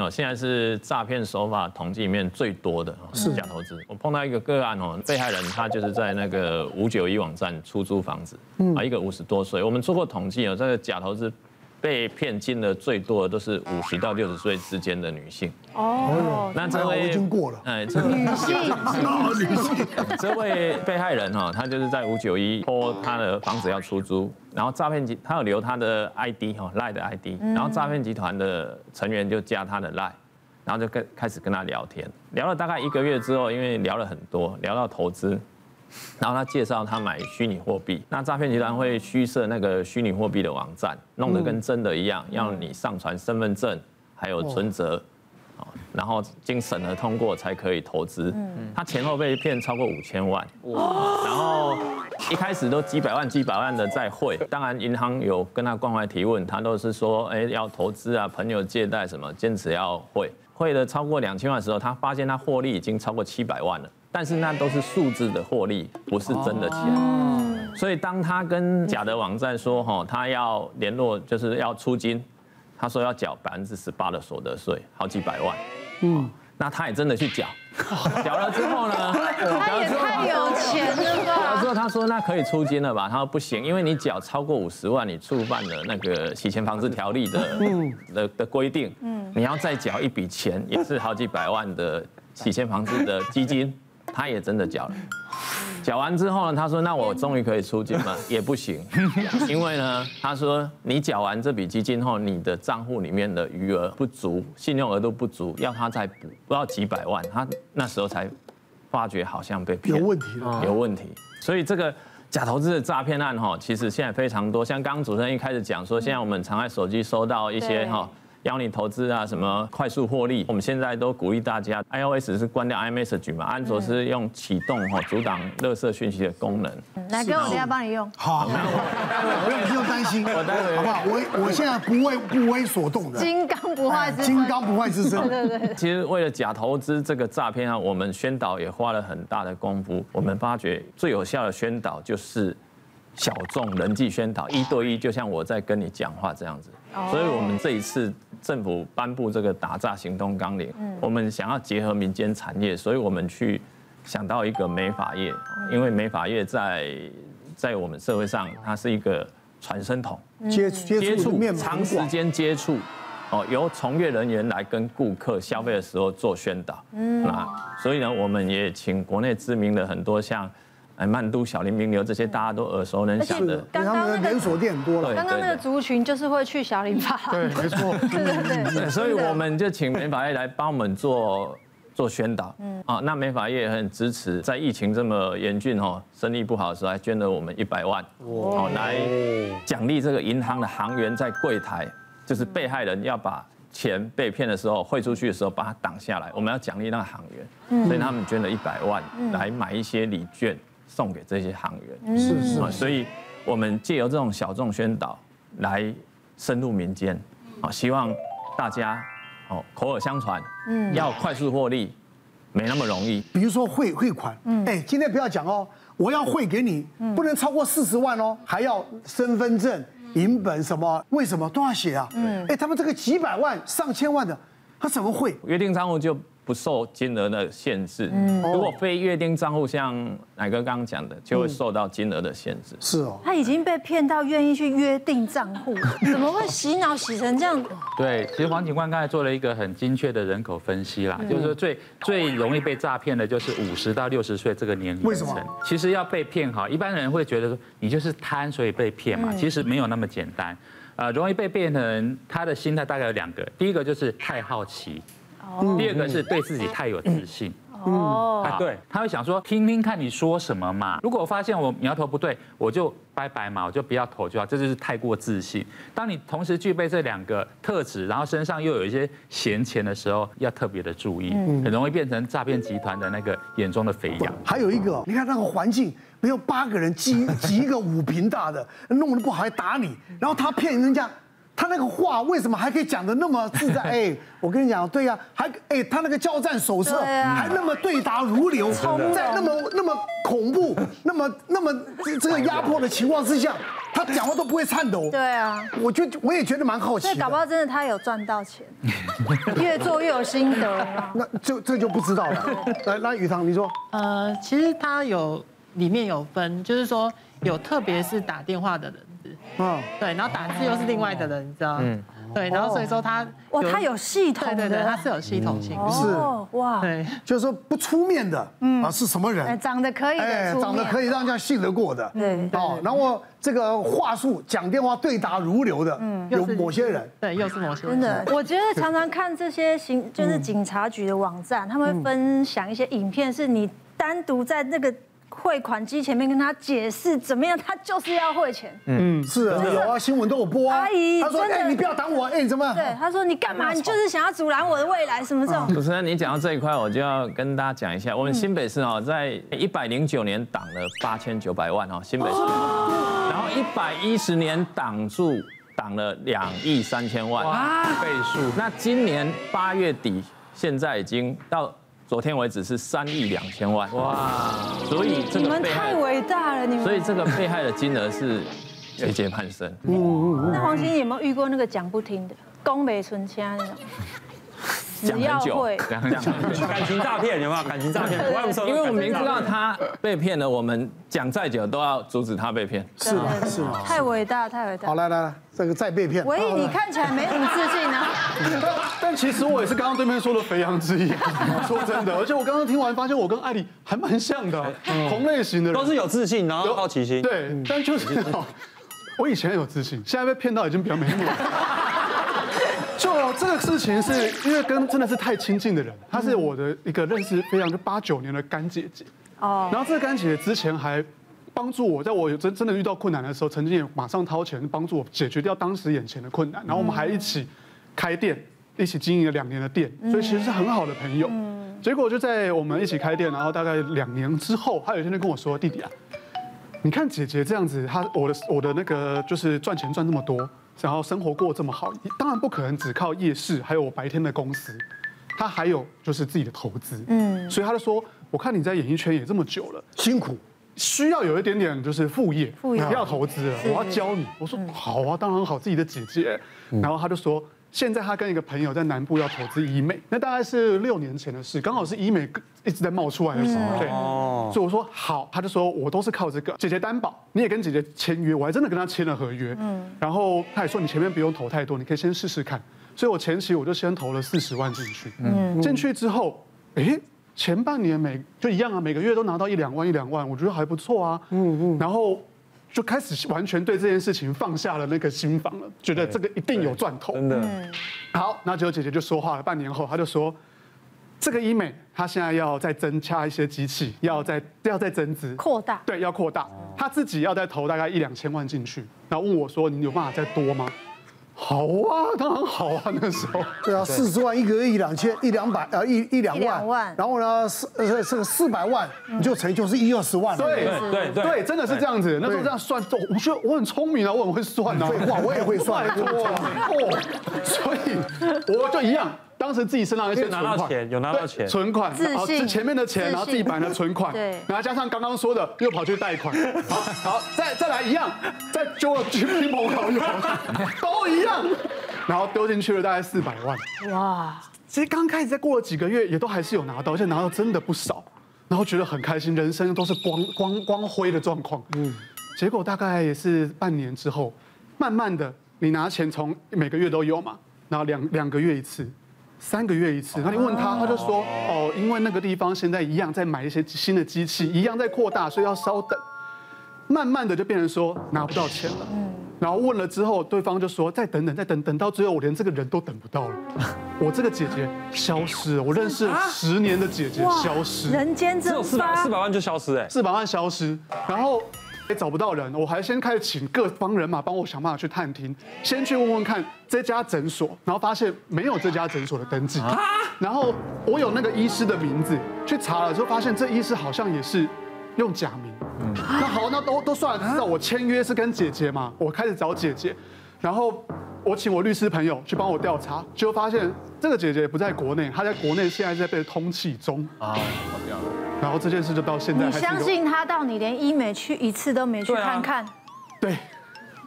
哦，现在是诈骗手法统计里面最多的是假投资。我碰到一个个案哦，被害人他就是在那个五九一网站出租房子，啊，一个五十多岁。我们做过统计哦，这个假投资被骗金额最多的都是五十到六十岁之间的女性。哦，那这位已经过了，哎，这位女性，女性，这位被害人哈，他就是在五九一拖他的房子要出租。然后诈骗集他有留他的 ID 哈赖的 ID，然后诈骗集团的成员就加他的赖，然后就跟开始跟他聊天，聊了大概一个月之后，因为聊了很多，聊到投资，然后他介绍他买虚拟货币，那诈骗集团会虚设那个虚拟货币的网站，弄得跟真的一样，要你上传身份证还有存折，然后经审核通过才可以投资，他前后被骗超过五千万，然后。一开始都几百万、几百万的在汇，当然银行有跟他关怀提问，他都是说，哎，要投资啊，朋友借贷什么，坚持要汇，汇了超过两千万的时候，他发现他获利已经超过七百万了，但是那都是数字的获利，不是真的钱。所以当他跟假的网站说，哈，他要联络，就是要出金，他说要缴百分之十八的所得税，好几百万，嗯。那他也真的去缴，缴了之后呢？他也太有钱了吧！缴了之后他说那可以出金了吧？他说不行，因为你缴超过五十万，你触犯了那个洗钱防治条例的的的规定，嗯，你要再缴一笔钱，也是好几百万的洗钱防治的基金，他也真的缴了。缴完之后呢，他说：“那我终于可以出金了？也不行，因为呢，他说你缴完这笔基金后，你的账户里面的余额不足，信用额度不足，要他再补不到几百万，他那时候才发觉好像被骗，有问题了，有问题。所以这个假投资的诈骗案哈，其实现在非常多。像刚刚主持人一开始讲说，现在我们常在手机收到一些哈。”邀你投资啊，什么快速获利？我们现在都鼓励大家，iOS 是关掉 iMessage 嘛，安卓是用启动哈，阻挡垃圾讯息的功能。来，哥我等下帮你用。好，我也 不用担心，我待会好不好？我我现在不为不为所动的。金刚不坏之身。金刚不坏之身。对对对。其实为了假投资这个诈骗啊，我们宣导也花了很大的功夫。我们发觉最有效的宣导就是小众人际宣导，一对一，就像我在跟你讲话这样子。所以我们这一次。政府颁布这个打诈行动纲领，我们想要结合民间产业，所以我们去想到一个美发业，因为美发业在在我们社会上，它是一个传声筒，接接触长时间接触，哦，由从业人员来跟顾客消费的时候做宣导，嗯，那所以呢，我们也请国内知名的很多像。哎，曼都、小林、名流这些大家都耳熟能详的，刚刚那个连锁店很多了。刚刚那个族群就是会去小林发，对，没错，对对对。所以我们就请美法业来帮我们做做宣导。嗯，啊，那美法业也很支持，在疫情这么严峻哦，生意不好的时候，还捐了我们一百万，哦，来奖励这个银行的行员在柜台，就是被害人要把钱被骗的时候汇出去的时候，把它挡下来，我们要奖励那个行员，所以他们捐了一百万来买一些礼券。送给这些行员，是是，所以我们借由这种小众宣导来深入民间，啊，希望大家哦口耳相传，嗯，要快速获利，没那么容易。比如说汇汇款，嗯，哎，今天不要讲哦，我要汇给你，不能超过四十万哦，还要身份证、银本什么？为什么都要写啊？嗯，哎，他们这个几百万、上千万的，他怎么汇？约定账户就。不受金额的限制，嗯如果非约定账户，像乃哥刚刚讲的，就会受到金额的限制。是哦，他已经被骗到愿意去约定账户，怎么会洗脑洗成这样？对，其实黄警官刚才做了一个很精确的人口分析啦，就是说最最容易被诈骗的就是五十到六十岁这个年龄层。为什么？其实要被骗哈，一般人会觉得说你就是贪所以被骗嘛，其实没有那么简单。呃，容易被骗的人，他的心态大概有两个，第一个就是太好奇。第二个是对自己太有自信，哦，对，他会想说听听看你说什么嘛。如果我发现我苗头不对，我就拜拜嘛，我就不要投就好。这就是太过自信。当你同时具备这两个特质，然后身上又有一些闲钱的时候，要特别的注意，很容易变成诈骗集团的那个眼中的肥羊。还有一个，你看那个环境，没有八个人挤挤一个五坪大的，弄得不好还打你，然后他骗人家。他那个话为什么还可以讲的那么自在？哎，我跟你讲，对呀，还哎，他那个交战手册还那么对答如流，在那么那么恐怖、那么那么这个压迫的情况之下，他讲话都不会颤抖。对啊，我就我也觉得蛮好奇。所以搞不好真的他有赚到钱，越做越有心得。那就这就不知道了。来，那宇堂你说，呃，其实他有里面有分，就是说有特别是打电话的人。嗯，对，然后打字又是另外的人，你知道？嗯，对，然后所以说他哇，他有系统，对对对，他是有系统性，是。哇，对，就是说不出面的，嗯。啊，是什么人？长得可以哎，长得可以让人家信得过的，对，哦，然后这个话术讲电话对答如流的，嗯，有某些人，对，又是某些人，真的，我觉得常常看这些行，就是警察局的网站，他们会分享一些影片，是你单独在那个。汇款机前面跟他解释怎么样，他就是要汇钱。嗯，是啊，有啊，新闻都有播啊。阿姨，他说：“哎，你不要挡我，哎，你怎么样？”对，他说：“你干嘛？你就是想要阻拦我的未来，什么这种。”主持人，你讲到这一块，我就要跟大家讲一下，我们新北市哦，在一百零九年挡了八千九百万哦，新北市，然后一百一十年挡住挡了两亿三千万，倍数。那今年八月底，现在已经到。昨天为止是三亿两千万哇，所以这个你们太伟大了，你们。所以这个被害的金额是节节攀升。嗯嗯嗯。那黄先生有没有遇过那个讲不听的，恭维存钱那种？讲很久，讲很久。感情诈骗有没有？感情诈骗，因为我们明知道他被骗了，我们讲再久都要阻止他被骗。是吗？是吗？太伟大，太伟大。好，来来来，这个再被骗。唯一你看起来没什么自信啊。但其实我也是刚刚对面说的肥羊之一，说真的，而且我刚刚听完发现我跟艾莉还蛮像的，同类型的人，都是有自信，然后有好奇心。对，但就是我以前有自信，现在被骗到已经比较没那么。就这个事情是因为跟真的是太亲近的人，她是我的一个认识非常就八九年的干姐姐。哦。然后这个干姐姐之前还帮助我，在我有真真的遇到困难的时候，曾经也马上掏钱帮助我解决掉当时眼前的困难。然后我们还一起开店。一起经营了两年的店，所以其实是很好的朋友。结果就在我们一起开店，然后大概两年之后，他有一天就跟我说：“弟弟啊，你看姐姐这样子，她我的我的那个就是赚钱赚这么多，然后生活过这么好，当然不可能只靠夜市，还有我白天的公司，他还有就是自己的投资。嗯，所以他就说：我看你在演艺圈也这么久了，辛苦，需要有一点点就是副业，副业要投资了，我要教你。我说好啊，当然好，自己的姐姐。然后他就说。现在他跟一个朋友在南部要投资医美，那大概是六年前的事，刚好是医美一直在冒出来的时候，对，所以我说好，他就说我都是靠这个姐姐担保，你也跟姐姐签约，我还真的跟他签了合约，嗯，然后他也说你前面不用投太多，你可以先试试看，所以我前期我就先投了四十万进去，嗯，进去之后，哎，前半年每就一样啊，每个月都拿到一两万一两万，我觉得还不错啊，嗯嗯，然后。就开始完全对这件事情放下了那个心防了，觉得这个一定有赚头。真的。好，那九九姐姐就说话了。半年后，她就说，这个医美她现在要再增加一些机器，要再要再增资，扩大。对，要扩大。她自己要再投大概一两千万进去，然后问我说：“你有办法再多吗？”好啊，当然好啊，那时候。对啊，四十万一个月一两千一两百呃一一两万，然后呢四呃这个四百万你就乘就是一二十万。对对对，真的是这样子。那时候这样算，我觉得我很聪明啊，我很会算啊。废话，我也会算。哦，所以我就一样。当时自己身上一些存款，有拿到钱，存款，然后是前面的钱，然后自己摆的存款，对，然后加上刚刚说的又跑去贷款，好，好，再再来一样，再揪了亲朋好友，都一样，然后丢进去了大概四百万，哇，其实刚开始再过了几个月，也都还是有拿到，而且拿到真的不少，然后觉得很开心，人生都是光光光辉的状况，嗯，结果大概也是半年之后，慢慢的你拿钱从每个月都有嘛，然后两两个月一次。三个月一次，然后你问他，他就说哦，因为那个地方现在一样在买一些新的机器，一样在扩大，所以要稍等。慢慢的就变成说拿不到钱了。嗯。然后问了之后，对方就说再等等，再等等到最后我连这个人都等不到了，我这个姐姐消失了，我认识十年的姐姐消失，人间蒸发，四百四百万就消失哎，四百万消失，然后。也找不到人，我还先开始请各方人马帮我想办法去探听，先去问问看这家诊所，然后发现没有这家诊所的登记，然后我有那个医师的名字，去查了之后发现这医师好像也是用假名，那好，那都都算了，至少我签约是跟姐姐嘛，我开始找姐姐，然后我请我律师朋友去帮我调查，就发现这个姐姐不在国内，她在国内现在在被通缉中。啊，然后这件事就到现在。你相信他到你连医美去一次都没去看看？对。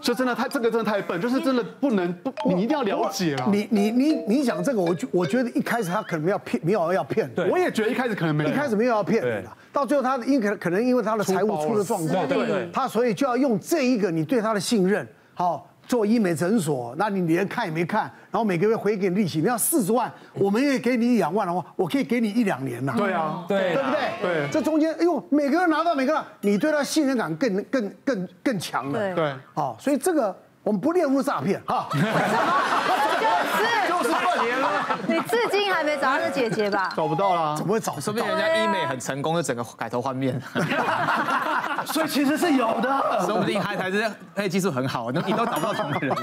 就真的太这个真的太笨，就是真的不能不，你一定要了解啊。你你你你讲这个，我我觉得一开始他可能要骗，没有要骗。对，我也觉得一开始可能没有，一开始没有要骗你的，到最后他因可可能因为他的财务出了状况，对对，他所以就要用这一个你对他的信任，好。做医美诊所，那你连看也没看，然后每个月回给你利息，你要四十万，我们也给你一两万的话，我可以给你一两年呐。对啊，对，对不对？对，这中间，哎呦，每个人拿到每个人，你对他信任感更更更更强了。对，好，所以这个我们不列入诈骗哈。你至今还没找到这姐姐吧？找不到啦，怎么会找？说不定人家医美很成功，就整个改头换面。所以其实是有的，说不定还才是那技术很好，那 你都找不到同个人。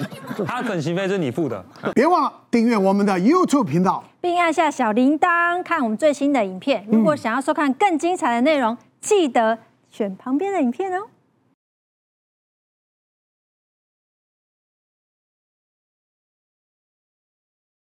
他整形费是你付的，别忘了订阅我们的 YouTube 频道，并按下小铃铛看我们最新的影片。如果想要收看更精彩的内容，记得选旁边的影片哦。